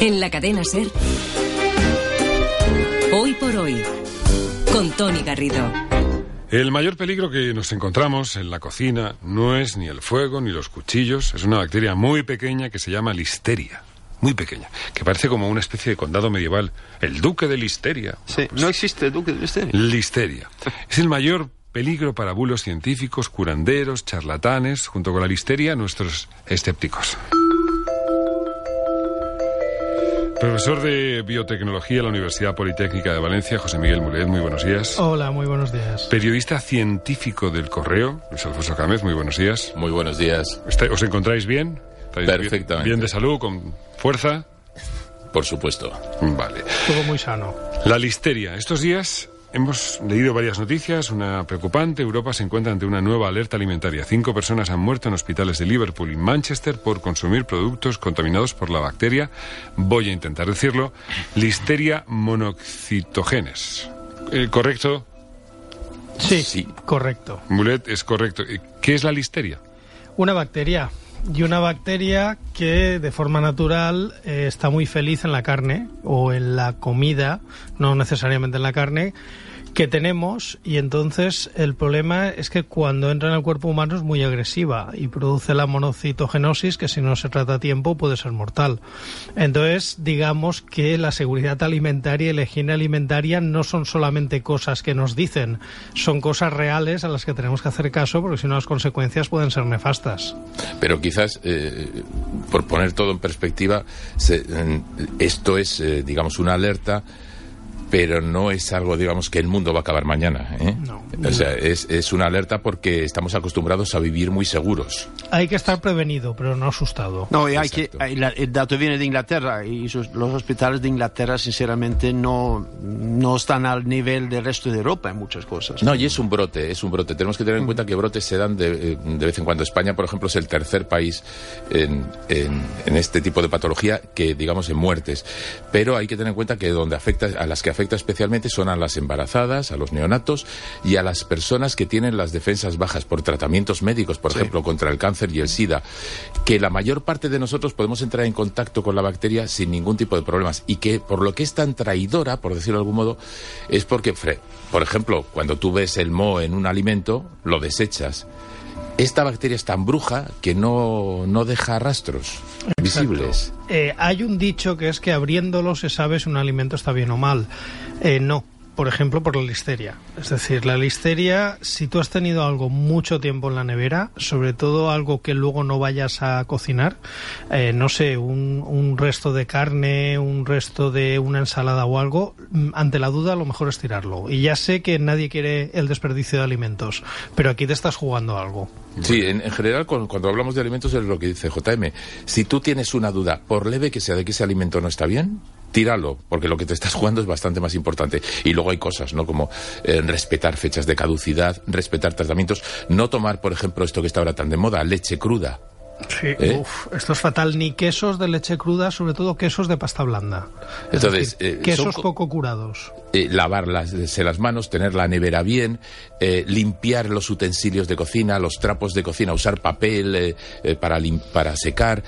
En la cadena Ser. Hoy por hoy. Con Tony Garrido. El mayor peligro que nos encontramos en la cocina no es ni el fuego ni los cuchillos, es una bacteria muy pequeña que se llama listeria. Muy pequeña, que parece como una especie de condado medieval. El duque de listeria. Sí, no existe el duque de listeria. Listeria. Es el mayor peligro para bulos científicos, curanderos, charlatanes, junto con la listeria, nuestros escépticos. Profesor de Biotecnología en la Universidad Politécnica de Valencia, José Miguel Mulet, muy buenos días. Hola, muy buenos días. Periodista científico del Correo, Luis Alfonso Cámez, muy buenos días. Muy buenos días. ¿Os encontráis bien? Perfectamente. Bien, bien de salud, con fuerza? Por supuesto. Vale. Todo muy sano. La listeria. Estos días Hemos leído varias noticias, una preocupante. Europa se encuentra ante una nueva alerta alimentaria. Cinco personas han muerto en hospitales de Liverpool y Manchester por consumir productos contaminados por la bacteria, voy a intentar decirlo, Listeria monoxitogenes. Eh, ¿Correcto? Sí, sí, correcto. Mulet, es correcto. ¿Qué es la listeria? Una bacteria. Y una bacteria que de forma natural eh, está muy feliz en la carne o en la comida, no necesariamente en la carne, que tenemos y entonces el problema es que cuando entra en el cuerpo humano es muy agresiva y produce la monocitogenosis que si no se trata a tiempo puede ser mortal. Entonces digamos que la seguridad alimentaria y la higiene alimentaria no son solamente cosas que nos dicen, son cosas reales a las que tenemos que hacer caso porque si no las consecuencias pueden ser nefastas. Pero quizás, eh, por poner todo en perspectiva, esto es, eh, digamos, una alerta pero no es algo, digamos, que el mundo va a acabar mañana. ¿eh? No, O sea, es, es, una alerta porque estamos acostumbrados a vivir muy seguros. Hay que estar prevenido, pero no asustado. No, hay que, el dato viene de Inglaterra y los hospitales de Inglaterra, sinceramente, no, no están al nivel del resto de Europa en muchas cosas. No, y es un brote, es un brote. Tenemos que tener en mm. cuenta que brotes se dan de, de vez en cuando. España, por ejemplo, es el tercer país en, en, en este tipo de patología que, digamos, en muertes. Pero hay que tener en cuenta que donde afecta a las que afecta especialmente son a las embarazadas, a los neonatos y a las personas que tienen las defensas bajas por tratamientos médicos, por ejemplo, contra el cáncer y el SIDA, que la mayor parte de nosotros podemos entrar en contacto con la bacteria sin ningún tipo de problemas y que por lo que es tan traidora, por decirlo de algún modo, es porque, por ejemplo, cuando tú ves el moho en un alimento, lo desechas esta bacteria es tan bruja que no, no deja rastros visibles. Eh, hay un dicho que es que abriéndolo se sabe si un alimento está bien o mal. Eh, no, por ejemplo, por la listeria. Es decir, la listeria, si tú has tenido algo mucho tiempo en la nevera, sobre todo algo que luego no vayas a cocinar, eh, no sé, un, un, resto de carne, un resto de una ensalada o algo, mm, ante la duda lo mejor es tirarlo. Y ya sé que nadie quiere el desperdicio de alimentos, pero aquí te estás jugando algo. Sí, en, general cuando, hablamos de alimentos es lo que dice JM. Si tú tienes una duda, por leve que sea de que ese alimento no está bien, tíralo, porque lo que te estás jugando es bastante más importante. Y luego hay cosas, ¿no? Como eh, respetar fechas de caducidad, respetar tratamientos, no tomar, por ejemplo, esto que está ahora tan de moda, leche cruda. Sí, ¿Eh? esto es fatal. Ni quesos de leche cruda, sobre todo quesos de pasta blanda. Entonces, eh, quesos poco curados. Eh, lavar las, las manos, tener la nevera bien, limpiar los utensilios de cocina, los trapos de cocina, usar papel para, para secar.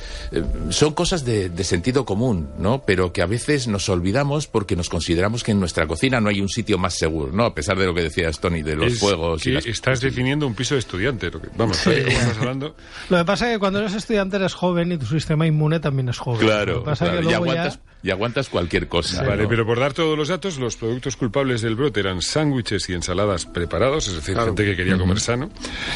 son cosas de, sentido común, ¿no? Pero que a veces nos olvidamos porque nos consideramos que en nuestra cocina no hay un sitio más seguro, ¿no? A pesar de lo que decías, Tony, de los fuegos. y Estás definiendo un piso de estudiante. vamos, estás hablando. Lo que pasa es que cuando cuando eres estudiante eres joven y tu sistema inmune también es joven. Claro, y, aguantas, y, aguantas, cualquier cosa. Vale, pero por dar todos los datos, los productos culpables del brote eran sándwiches y ensaladas preparados, es decir, gente que quería comer sano,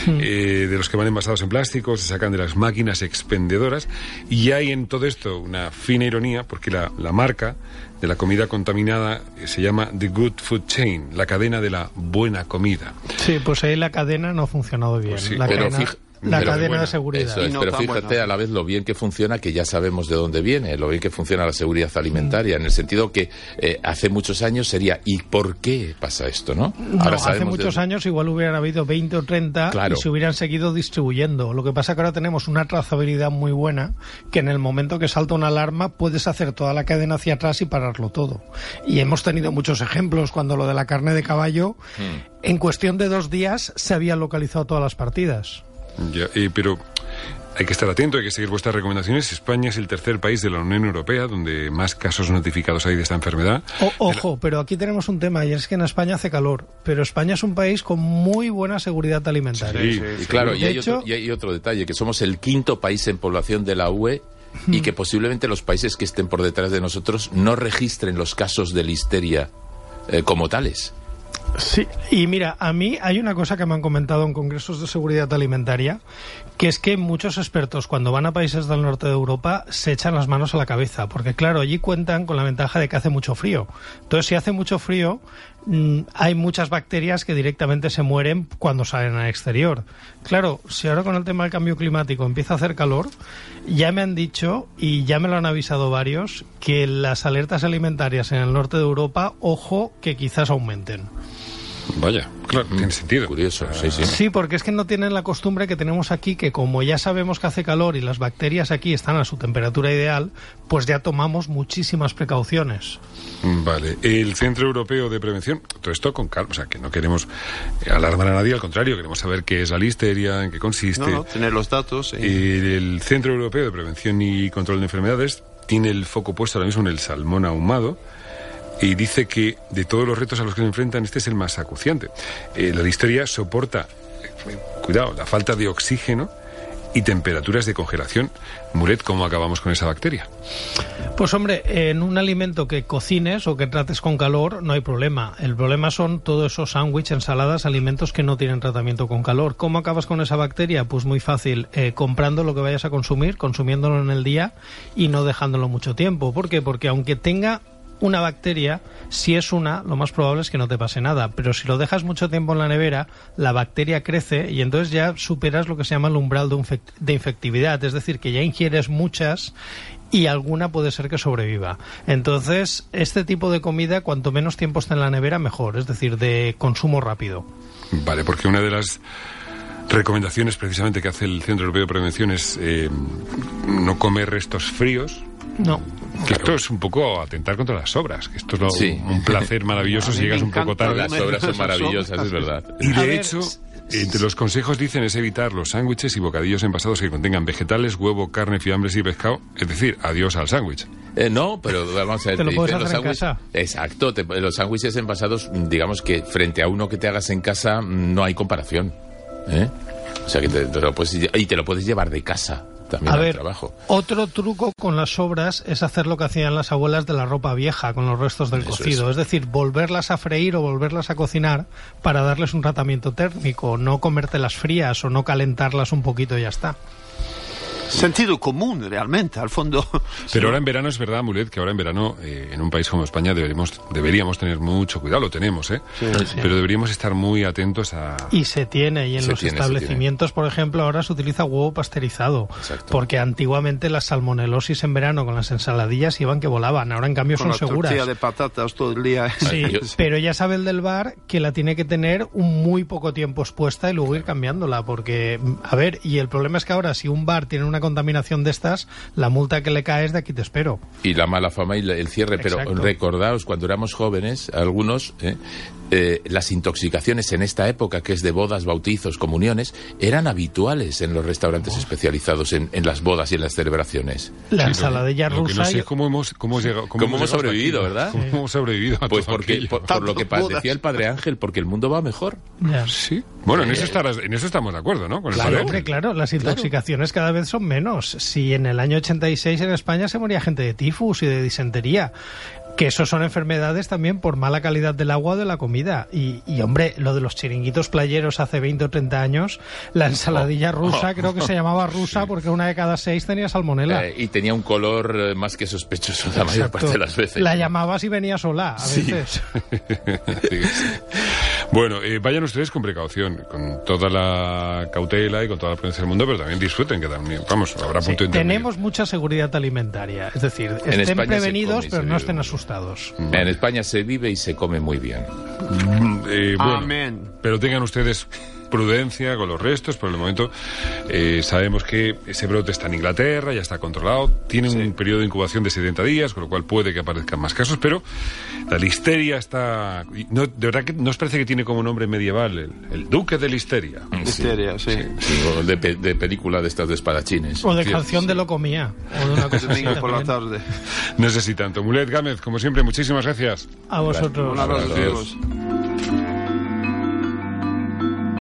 eh, de los que van envasados en plástico, se sacan de las máquinas expendedoras, y hay en todo esto una fina ironía, porque la, la marca de la comida contaminada eh, se llama The Good Food Chain, la cadena de la buena comida. Sí, pues ahí la cadena no ha funcionado bien. Pues la pero cadena la cadena de seguridad. pero fíjate a la vez lo bien que funciona, que ya sabemos de dónde viene, lo bien que funciona la seguridad alimentaria, en el sentido que eh, hace muchos años sería, ¿y por qué pasa esto? No, ahora hace muchos años igual hubieran habido 20 o 30 y se hubieran seguido distribuyendo. Lo que pasa es que ahora tenemos una trazabilidad muy buena, que en el momento que salta una alarma puedes hacer toda la cadena hacia atrás y pararlo todo. Y hemos tenido muchos ejemplos cuando lo de la carne de caballo, hmm. en cuestión de dos días se habían localizado todas las partidas. Ya, pero hay que estar atento, hay que seguir vuestras recomendaciones. España es el tercer país de la Unión Europea donde más casos notificados hay de esta enfermedad. O- ojo, pero aquí tenemos un tema y es que en España hace calor, pero España es un país con muy buena seguridad alimentaria. Sí, Y claro, y De hay, hecho- otro, y hay otro detalle, que somos el quinto país en población de la UE y que posiblemente los países que estén por detrás de nosotros no registren los casos de listeria eh, como tales. Sí, y mira, a mí hay una cosa que me han comentado en congresos de seguridad alimentaria, que es que muchos expertos cuando van a países del norte de Europa se echan las manos a la cabeza, porque claro, allí cuentan con la ventaja de que hace mucho frío. Entonces, si hace mucho frío, mm, hay muchas bacterias que directamente se mueren cuando salen al exterior. Claro, si ahora con el tema del cambio climático empieza a hacer calor, ya me han dicho y ya me lo han avisado varios que las alertas alimentarias en el norte de Europa, ojo, que quizás aumenten. Vaya, claro, tiene sentido. Curioso, sí, sí. Sí, porque es que no tienen la costumbre que tenemos aquí, que como ya sabemos que hace calor y las bacterias aquí están a su temperatura ideal, pues ya tomamos muchísimas precauciones. Vale, el Centro Europeo de Prevención, todo esto con calma, o sea, que no queremos eh, alarmar a nadie, al contrario, queremos saber qué es la listeria, en qué consiste. No, no, tener los datos. sí. El Centro Europeo de Prevención y Control de Enfermedades tiene el foco puesto ahora mismo en el salmón ahumado y dice que de todos los retos a los que se enfrentan, este es el más acuciante. Eh, la listeria soporta, eh, cuidado, la falta de oxígeno y temperaturas de congelación. Muret, ¿cómo acabamos con esa bacteria? Pues hombre, en un alimento que cocines o que trates con calor no hay problema. El problema son todos esos sándwiches, ensaladas, alimentos que no tienen tratamiento con calor. ¿Cómo acabas con esa bacteria? Pues muy fácil, eh, comprando lo que vayas a consumir, consumiéndolo en el día y no dejándolo mucho tiempo. ¿Por qué? Porque aunque tenga una bacteria, si es una, lo más probable es que no te pase nada. Pero si lo dejas mucho tiempo en la nevera, la bacteria crece y entonces ya superas lo que se llama el umbral de, infec- de infectividad. Es decir, que ya ingieres muchas y alguna puede ser que sobreviva. Entonces, este tipo de comida, cuanto menos tiempo esté en la nevera, mejor. Es decir, de consumo rápido. Vale, porque una de las recomendaciones precisamente que hace el Centro Europeo de Prevención es eh, no comer restos fríos. No. Que esto es un poco atentar contra las sobras, que esto es lo- Sí. un placer maravilloso si llegas un poco tarde. Las obras son maravillosas, es verdad. Y de ver, hecho, entre los consejos dicen es evitar los sándwiches y bocadillos envasados que contengan vegetales, huevo, carne, fiambres y pescado. Es decir, adiós al sándwich. Eh, no, pero vamos a ver. Te lo los en casa. Exacto, te- los sándwiches envasados, digamos que frente a uno que te hagas en casa no hay comparación. ¿eh? O sea que te, te lo puedes, y te lo puedes llevar de casa también A al ver, trabajo. otro truco con las sobras es hacer lo que hacían las abuelas de la ropa vieja con los restos del Eso cocido. Es. decir, volverlas a freír o volverlas a cocinar para darles un tratamiento térmico, no comértelas frías o no calentarlas un poquito y ya está. Sentido común, realmente, al fondo. Pero ahora en verano es verdad, Mulet, que ahora en verano eh, en un país como España deberíamos, deberíamos tener mucho cuidado, lo tenemos, ¿eh? Pero deberíamos estar muy atentos a... Y se tiene, y en Se los tiene, establecimientos, por ejemplo, ahora se utiliza huevo pasteurizado. Exacto. Porque antiguamente las salmonelosis en verano con las ensaladillas iban que volaban, ahora en cambio Con son la seguras. tortilla de patatas todo el día. Sí, Yo- pero ya sabe el del bar que la tiene que tener un muy poco tiempo expuesta y luego ir cambiándola, porque, a ver, y el problema es que ahora si un bar tiene una contaminación de estas, la multa que le cae es de aquí te espero. Y la mala fama y el cierre. Pero Exacto. recordaos, cuando éramos jóvenes, algunos, ¿eh? Eh, las intoxicaciones en esta época, que es de bodas, bautizos, comuniones, eran habituales en los restaurantes especializados en, en las bodas y en las celebraciones. La Sí, ensaladilla lo que rusa. no sé y- es cómo hemos, cómo hemos llegado, ¿Cómo hemos llegado hasta sobrevivido, aquí. verdad? ¿Cómo hemos sobrevivido a Pues todo porque, por, por lo que decía el padre Ángel, porque el mundo va mejor. Ya. Sí. Bueno, en eso, estarás- en eso estamos de acuerdo, ¿no? Con Claro, hombre, claro, las intoxicaciones cada vez son menos. Si en el año 86 en España se moría gente de tifus y de disentería, que eso son enfermedades también por mala calidad del agua o de la comida. Y, y, hombre, lo de los chiringuitos playeros hace 20 o 30 años, la ensaladilla Oh. rusa, creo que se llamaba rusa porque una de cada seis tenía salmonela. Eh, y tenía un color eh, más que sospechoso la mayor Exacto. parte de las veces. La llamabas y venía sola, a Sí. veces. Sí. Bueno, eh, vayan ustedes con precaución, con toda la cautela y con toda la prudencia del mundo, pero también disfruten, que también, vamos, habrá Sí, punto intermedio. tenemos mucha seguridad alimentaria, es decir, estén España prevenidos, pero no estén asustados. En España se vive y se come muy bien. Eh, bueno, Amén. Pero tengan ustedes prudencia con los restos. Por el momento eh, sabemos que ese brote está en Inglaterra, ya está controlado, tiene un periodo de incubación de 70 días, con lo cual puede que aparezcan más casos, pero la listeria está... No, de verdad que nos parece que tiene como nombre medieval el, el duque de listeria. Listeria, sí. Sí, o de, pe- de película de estas de espadachines. O de Sí, canción de lo comía. O de una cosa por la tarde. No sé si tanto. Mulet Gámez, como siempre, muchísimas gracias. A vosotros. Un abrazo a Gracias.